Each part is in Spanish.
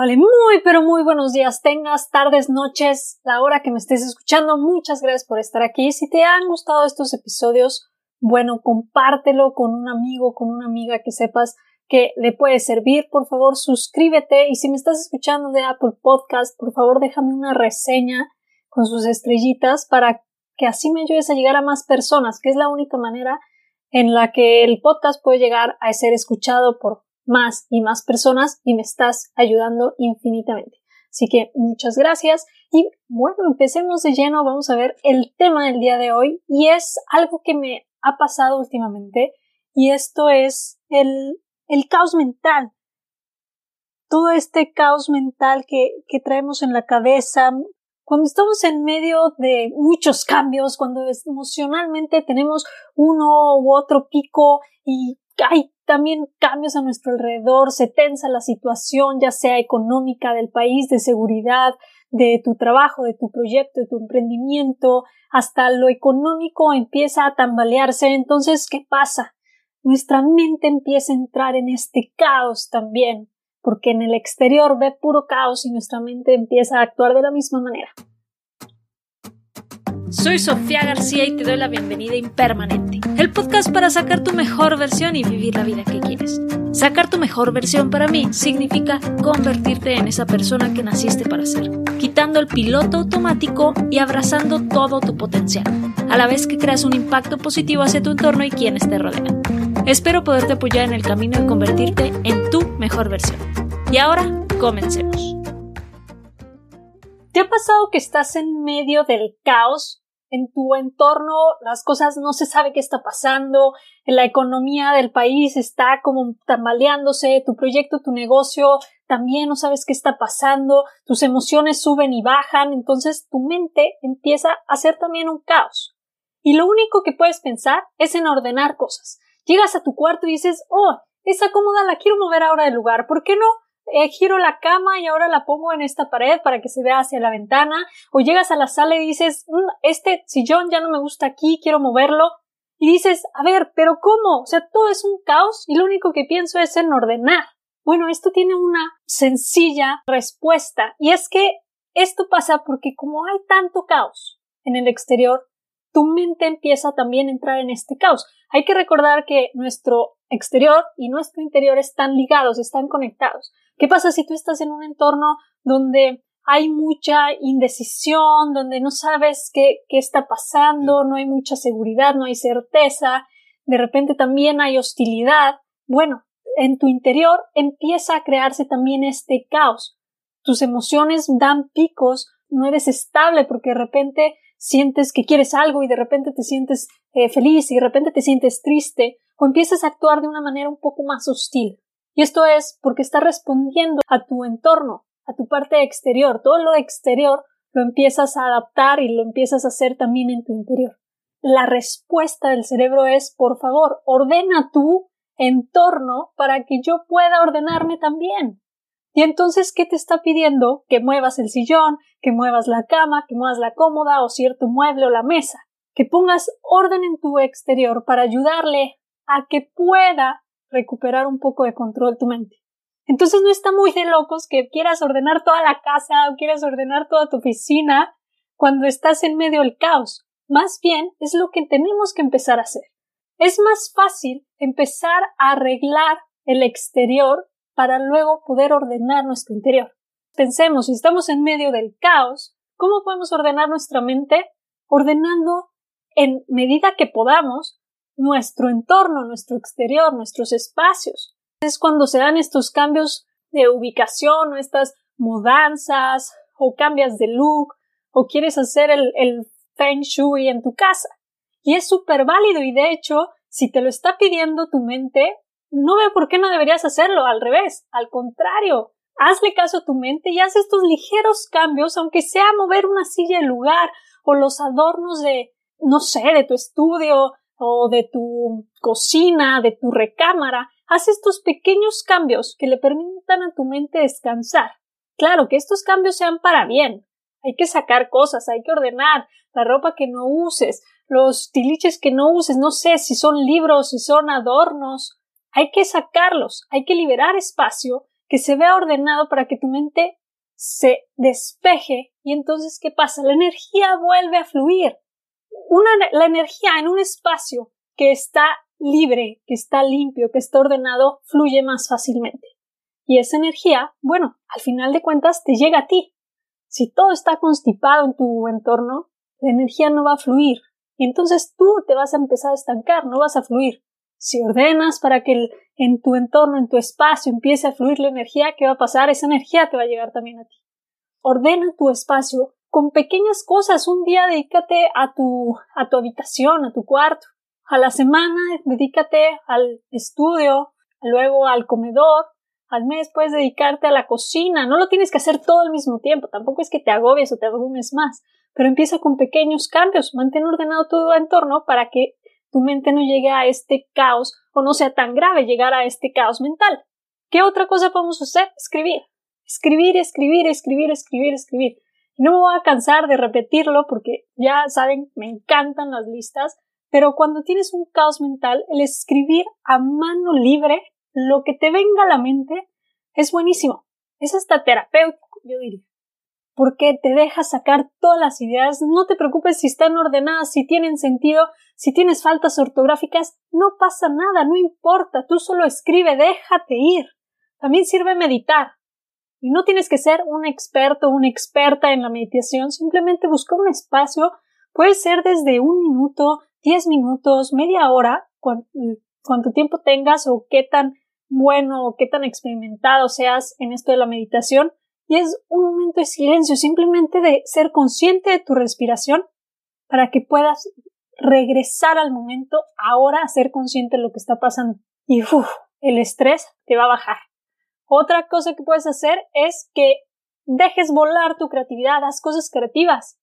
Vale, muy, pero muy buenos días. Tengas tardes, noches, la hora que me estés escuchando. Muchas gracias por estar aquí. Si te han gustado estos episodios, bueno, compártelo con un amigo, con una amiga que sepas que le puede servir. Por favor, suscríbete y si me estás escuchando de Apple Podcast, por favor, déjame una reseña con sus estrellitas para que así me ayudes a llegar a más personas, que es la única manera en la que el podcast puede llegar a ser escuchado por más y más personas y me estás ayudando infinitamente. Así que muchas gracias y bueno, empecemos de lleno, vamos a ver el tema del día de hoy y es algo que me ha pasado últimamente y esto es el, el caos mental. Todo este caos mental que, que traemos en la cabeza, cuando estamos en medio de muchos cambios, cuando emocionalmente tenemos uno u otro pico y hay también cambios a nuestro alrededor, se tensa la situación, ya sea económica del país, de seguridad, de tu trabajo, de tu proyecto, de tu emprendimiento, hasta lo económico empieza a tambalearse. Entonces, ¿qué pasa? Nuestra mente empieza a entrar en este caos también, porque en el exterior ve puro caos y nuestra mente empieza a actuar de la misma manera. Soy Sofía García y te doy la bienvenida Impermanente, el podcast para sacar tu mejor versión y vivir la vida que quieres. Sacar tu mejor versión para mí significa convertirte en esa persona que naciste para ser, quitando el piloto automático y abrazando todo tu potencial, a la vez que creas un impacto positivo hacia tu entorno y quienes te rodean. Espero poderte apoyar en el camino de convertirte en tu mejor versión. Y ahora, comencemos. ¿Te ha pasado que estás en medio del caos en tu entorno las cosas no se sabe qué está pasando, la economía del país está como tambaleándose, tu proyecto, tu negocio también no sabes qué está pasando, tus emociones suben y bajan, entonces tu mente empieza a ser también un caos. Y lo único que puedes pensar es en ordenar cosas. Llegas a tu cuarto y dices, oh, esa cómoda la quiero mover ahora del lugar, ¿por qué no eh, giro la cama y ahora la pongo en esta pared para que se vea hacia la ventana, o llegas a la sala y dices, mm, este sillón ya no me gusta aquí, quiero moverlo, y dices, a ver, pero ¿cómo? O sea, todo es un caos y lo único que pienso es en ordenar. Bueno, esto tiene una sencilla respuesta, y es que esto pasa porque como hay tanto caos en el exterior, tu mente empieza también a entrar en este caos. Hay que recordar que nuestro exterior y nuestro interior están ligados, están conectados. ¿Qué pasa si tú estás en un entorno donde hay mucha indecisión, donde no sabes qué, qué está pasando, no hay mucha seguridad, no hay certeza, de repente también hay hostilidad? Bueno, en tu interior empieza a crearse también este caos. Tus emociones dan picos, no eres estable porque de repente sientes que quieres algo y de repente te sientes eh, feliz y de repente te sientes triste o empiezas a actuar de una manera un poco más hostil. Y esto es porque está respondiendo a tu entorno, a tu parte exterior. Todo lo exterior lo empiezas a adaptar y lo empiezas a hacer también en tu interior. La respuesta del cerebro es, por favor, ordena tu entorno para que yo pueda ordenarme también. Y entonces, ¿qué te está pidiendo? Que muevas el sillón, que muevas la cama, que muevas la cómoda o cierto mueble o la mesa, que pongas orden en tu exterior para ayudarle a que pueda recuperar un poco de control tu mente. Entonces no está muy de locos que quieras ordenar toda la casa o quieras ordenar toda tu oficina cuando estás en medio del caos. Más bien es lo que tenemos que empezar a hacer. Es más fácil empezar a arreglar el exterior para luego poder ordenar nuestro interior. Pensemos, si estamos en medio del caos, ¿cómo podemos ordenar nuestra mente? Ordenando en medida que podamos nuestro entorno, nuestro exterior, nuestros espacios. Es cuando se dan estos cambios de ubicación o estas mudanzas o cambias de look o quieres hacer el, feng shui en tu casa. Y es súper válido y de hecho, si te lo está pidiendo tu mente, no veo por qué no deberías hacerlo, al revés, al contrario. Hazle caso a tu mente y haz estos ligeros cambios, aunque sea mover una silla en lugar o los adornos de, no sé, de tu estudio o de tu cocina, de tu recámara. Haz estos pequeños cambios que le permitan a tu mente descansar. Claro, que estos cambios sean para bien. Hay que sacar cosas, hay que ordenar la ropa que no uses, los tiliches que no uses, no sé si son libros, si son adornos, hay que sacarlos, hay que liberar espacio que se vea ordenado para que tu mente se despeje y entonces ¿qué pasa? La energía vuelve a fluir. La energía en un espacio que está libre, que está limpio, que está ordenado, fluye más fácilmente. Y esa energía, bueno, al final de cuentas te llega a ti. Si todo está constipado en tu entorno, la energía no va a fluir. Y entonces tú te vas a empezar a estancar, no vas a fluir. Si ordenas para que en tu entorno, en tu espacio, empiece a fluir la energía, ¿qué va a pasar? Esa energía te va a llegar también a ti. Ordena tu espacio con pequeñas cosas. Un día dedícate a tu, a tu habitación, a tu cuarto. A la semana dedícate al estudio, luego al comedor. Al mes puedes dedicarte a la cocina. No lo tienes que hacer todo al mismo tiempo. Tampoco es que te agobies o te abrumes más. Pero empieza con pequeños cambios. Mantén ordenado tu entorno para que tu mente no llegue a este caos o no sea tan grave llegar a este caos mental. ¿Qué otra cosa podemos hacer? Escribir. Escribir, escribir, escribir, escribir, escribir. No me voy a cansar de repetirlo porque ya saben, me encantan las listas, pero cuando tienes un caos mental, el escribir a mano libre lo que te venga a la mente es buenísimo. Es hasta terapéutico, yo diría porque te deja sacar todas las ideas, no te preocupes si están ordenadas, si tienen sentido, si tienes faltas ortográficas, no pasa nada, no importa, tú solo escribe, déjate ir. También sirve meditar. Y no tienes que ser un experto o una experta en la meditación, simplemente busca un espacio, puede ser desde un minuto, diez minutos, media hora, cuánto tiempo tengas o qué tan bueno o qué tan experimentado seas en esto de la meditación, y es un momento de silencio, simplemente de ser consciente de tu respiración para que puedas regresar al momento ahora a ser consciente de lo que está pasando. Y el estrés te va a bajar. Otra cosa que puedes hacer es que dejes volar tu creatividad, haz cosas creativas.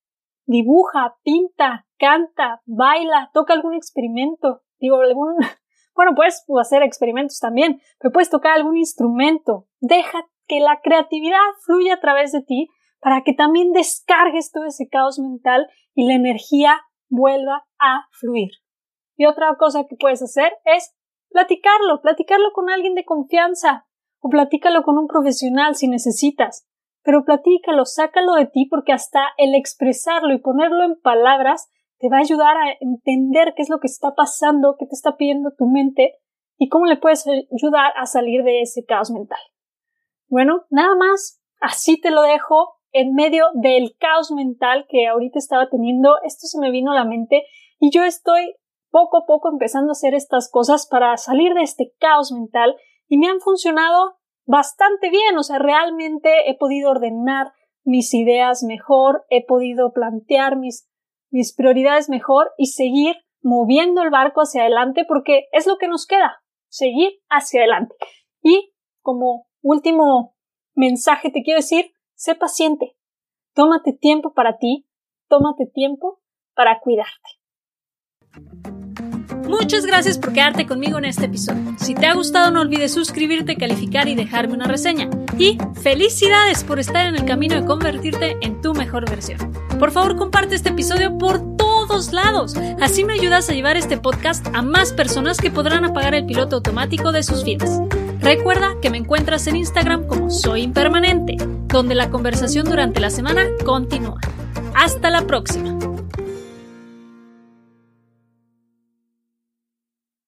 Dibuja, pinta, canta, baila, toca algún experimento. Digo, algún, bueno, puedes hacer experimentos también, pero puedes tocar algún instrumento. Deja que la creatividad fluya a través de ti para que también descargues todo ese caos mental y la energía vuelva a fluir. Y otra cosa que puedes hacer es platicarlo, platicarlo con alguien de confianza o platícalo con un profesional si necesitas. Pero platícalo, sácalo de ti porque hasta el expresarlo y ponerlo en palabras te va a ayudar a entender qué es lo que está pasando, qué te está pidiendo tu mente y cómo le puedes ayudar a salir de ese caos mental. Bueno, nada más, así te lo dejo en medio del caos mental que ahorita estaba teniendo. Esto se me vino a la mente y yo estoy poco a poco empezando a hacer estas cosas para salir de este caos mental y me han funcionado bastante bien. O sea, realmente he podido ordenar mis ideas mejor, he podido plantear mis, mis prioridades mejor y seguir moviendo el barco hacia adelante porque es lo que nos queda, seguir hacia adelante. Y como último mensaje te quiero decir, sé paciente. Tómate tiempo para ti, tómate tiempo para cuidarte. Muchas gracias por quedarte conmigo en este episodio. Si te ha gustado no olvides suscribirte, calificar y dejarme una reseña. Y felicidades por estar en el camino de convertirte en tu mejor versión. Por favor comparte este episodio por todos lados. Así me ayudas a llevar este podcast a más personas que podrán apagar el piloto automático de sus vidas. Recuerda que me encuentras en Instagram como Soy Impermanente, donde la conversación durante la semana continúa. Hasta la próxima.